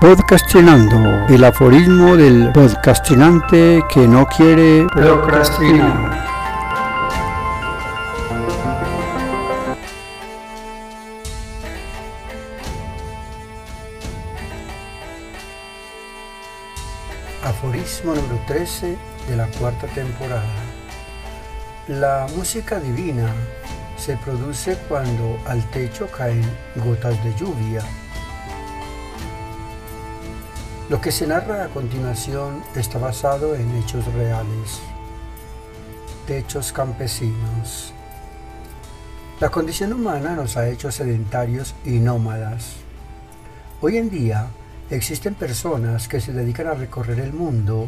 Podcastinando, el aforismo del podcastinante que no quiere procrastinar. Aforismo número 13 de la cuarta temporada. La música divina se produce cuando al techo caen gotas de lluvia. Lo que se narra a continuación está basado en hechos reales. Techos campesinos. La condición humana nos ha hecho sedentarios y nómadas. Hoy en día existen personas que se dedican a recorrer el mundo,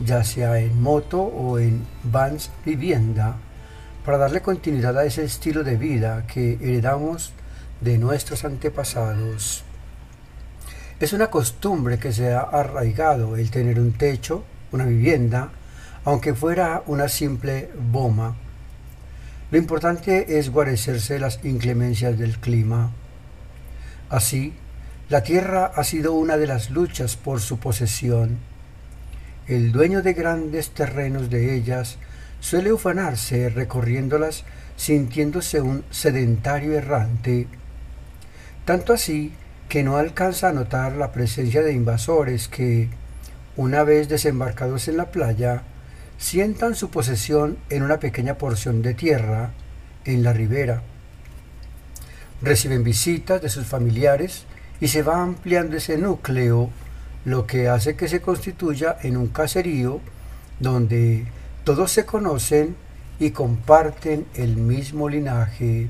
ya sea en moto o en vans vivienda, para darle continuidad a ese estilo de vida que heredamos de nuestros antepasados. Es una costumbre que se ha arraigado el tener un techo, una vivienda, aunque fuera una simple boma. Lo importante es guarecerse las inclemencias del clima. Así, la tierra ha sido una de las luchas por su posesión. El dueño de grandes terrenos de ellas suele ufanarse recorriéndolas sintiéndose un sedentario errante, tanto así que no alcanza a notar la presencia de invasores que, una vez desembarcados en la playa, sientan su posesión en una pequeña porción de tierra en la ribera. Reciben visitas de sus familiares y se va ampliando ese núcleo, lo que hace que se constituya en un caserío donde todos se conocen y comparten el mismo linaje.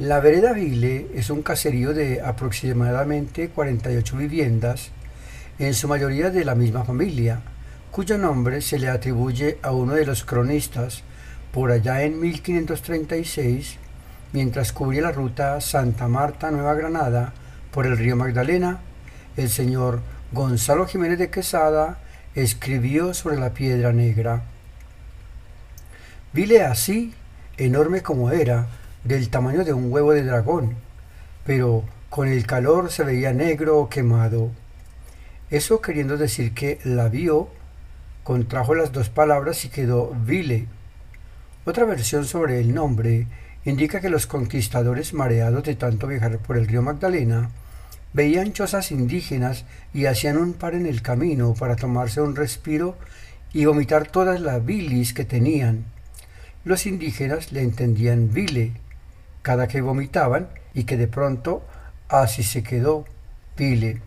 La vereda Vile es un caserío de aproximadamente 48 viviendas, en su mayoría de la misma familia, cuyo nombre se le atribuye a uno de los cronistas por allá en 1536, mientras cubría la ruta Santa Marta-Nueva Granada por el río Magdalena, el señor Gonzalo Jiménez de Quesada escribió sobre la piedra negra. Vile así, enorme como era, del tamaño de un huevo de dragón, pero con el calor se veía negro o quemado. Eso queriendo decir que la vio, contrajo las dos palabras y quedó Vile. Otra versión sobre el nombre indica que los conquistadores mareados de tanto viajar por el río Magdalena veían chozas indígenas y hacían un par en el camino para tomarse un respiro y vomitar todas las bilis que tenían. Los indígenas le entendían vile, cada que vomitaban y que de pronto así se quedó, vile.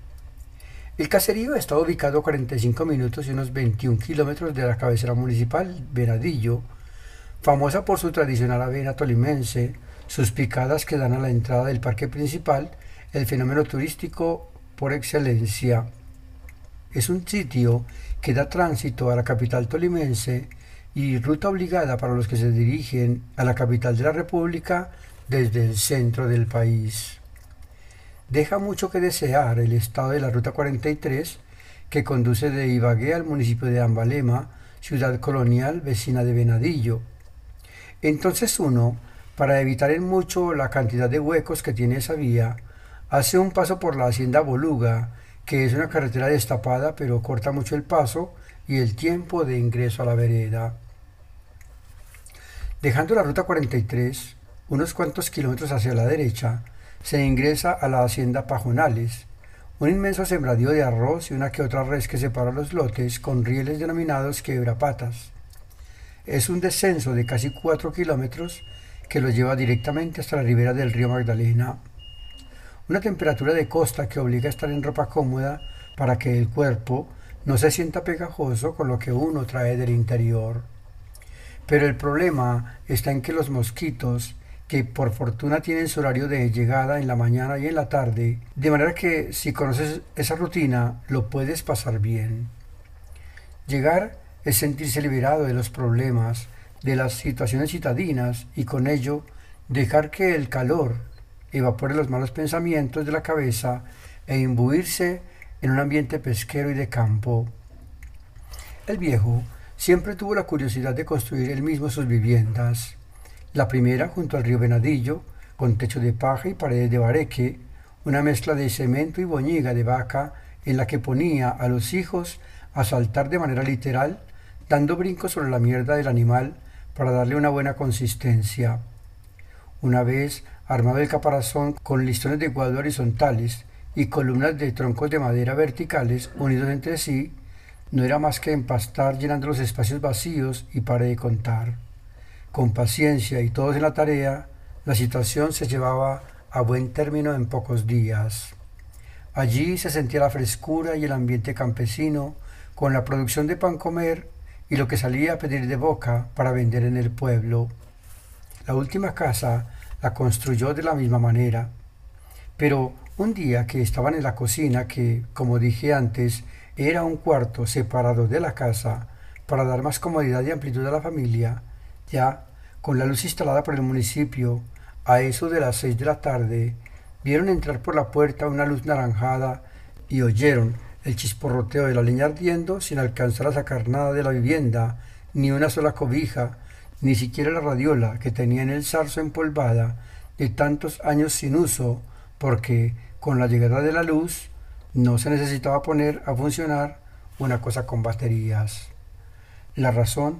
El caserío está ubicado a 45 minutos y unos 21 kilómetros de la cabecera municipal, Venadillo, famosa por su tradicional avena tolimense, sus picadas que dan a la entrada del parque principal, el fenómeno turístico por excelencia. Es un sitio que da tránsito a la capital tolimense y ruta obligada para los que se dirigen a la capital de la República desde el centro del país. Deja mucho que desear el estado de la Ruta 43 que conduce de Ibagué al municipio de Ambalema, ciudad colonial vecina de Venadillo. Entonces uno, para evitar en mucho la cantidad de huecos que tiene esa vía, hace un paso por la hacienda Boluga, que es una carretera destapada pero corta mucho el paso y el tiempo de ingreso a la vereda. Dejando la ruta 43, unos cuantos kilómetros hacia la derecha, se ingresa a la hacienda Pajonales, un inmenso sembradío de arroz y una que otra res que separa los lotes con rieles denominados quebrapatas. Es un descenso de casi cuatro kilómetros que lo lleva directamente hasta la ribera del río Magdalena. Una temperatura de costa que obliga a estar en ropa cómoda para que el cuerpo no se sienta pegajoso con lo que uno trae del interior. Pero el problema está en que los mosquitos, que por fortuna tienen su horario de llegada en la mañana y en la tarde, de manera que si conoces esa rutina lo puedes pasar bien. Llegar es sentirse liberado de los problemas, de las situaciones citadinas y con ello dejar que el calor evapore los malos pensamientos de la cabeza e imbuirse en un ambiente pesquero y de campo. El viejo Siempre tuvo la curiosidad de construir él mismo sus viviendas. La primera junto al río Venadillo, con techo de paja y paredes de bareque, una mezcla de cemento y boñiga de vaca en la que ponía a los hijos a saltar de manera literal, dando brincos sobre la mierda del animal para darle una buena consistencia. Una vez armado el caparazón con listones de guado horizontales y columnas de troncos de madera verticales unidos entre sí, no era más que empastar llenando los espacios vacíos y pare de contar. Con paciencia y todos en la tarea, la situación se llevaba a buen término en pocos días. Allí se sentía la frescura y el ambiente campesino, con la producción de pan comer y lo que salía a pedir de boca para vender en el pueblo. La última casa la construyó de la misma manera. Pero un día que estaban en la cocina, que, como dije antes, era un cuarto separado de la casa para dar más comodidad y amplitud a la familia, ya con la luz instalada por el municipio, a eso de las seis de la tarde, vieron entrar por la puerta una luz naranjada y oyeron el chisporroteo de la leña ardiendo sin alcanzar a sacar nada de la vivienda, ni una sola cobija, ni siquiera la radiola que tenía en el zarzo empolvada de tantos años sin uso, porque con la llegada de la luz no se necesitaba poner a funcionar una cosa con baterías. La razón,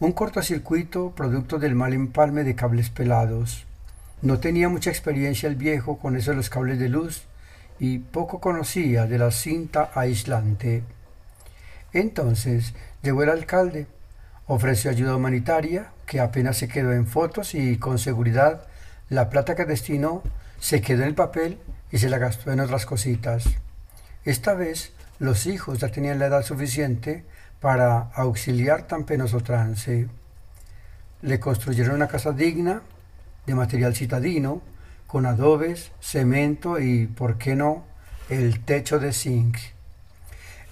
un cortocircuito producto del mal empalme de cables pelados. No tenía mucha experiencia el viejo con eso de los cables de luz y poco conocía de la cinta aislante. Entonces llegó el alcalde, ofreció ayuda humanitaria, que apenas se quedó en fotos y con seguridad la plata que destinó se quedó en el papel y se la gastó en otras cositas. Esta vez los hijos ya tenían la edad suficiente para auxiliar tan penoso trance. Le construyeron una casa digna, de material citadino, con adobes, cemento y, por qué no, el techo de zinc.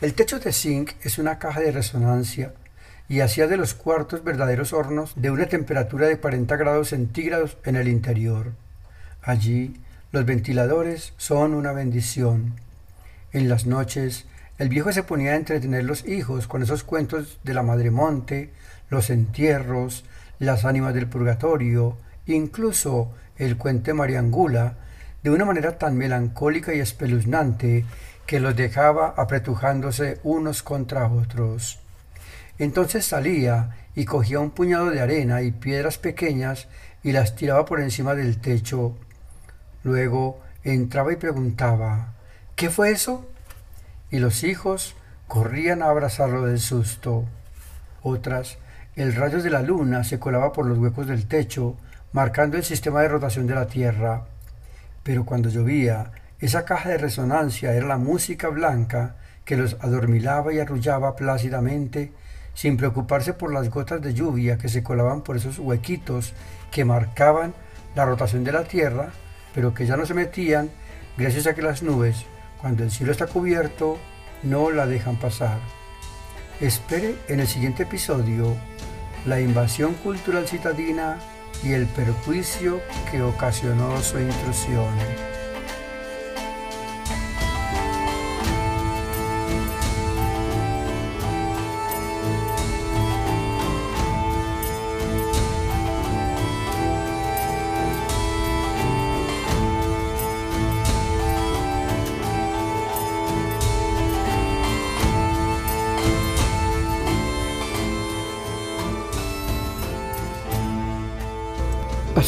El techo de zinc es una caja de resonancia y hacía de los cuartos verdaderos hornos de una temperatura de 40 grados centígrados en el interior. Allí los ventiladores son una bendición. En las noches el viejo se ponía a entretener los hijos con esos cuentos de la madre monte, los entierros, las ánimas del purgatorio, incluso el cuento de Mariangula de una manera tan melancólica y espeluznante que los dejaba apretujándose unos contra otros. Entonces salía y cogía un puñado de arena y piedras pequeñas y las tiraba por encima del techo. Luego entraba y preguntaba ¿Qué fue eso? Y los hijos corrían a abrazarlo del susto. Otras, el rayo de la luna se colaba por los huecos del techo marcando el sistema de rotación de la Tierra. Pero cuando llovía, esa caja de resonancia era la música blanca que los adormilaba y arrullaba plácidamente, sin preocuparse por las gotas de lluvia que se colaban por esos huequitos que marcaban la rotación de la Tierra, pero que ya no se metían gracias a que las nubes, cuando el cielo está cubierto, no la dejan pasar. Espere en el siguiente episodio la invasión cultural citadina y el perjuicio que ocasionó su intrusión.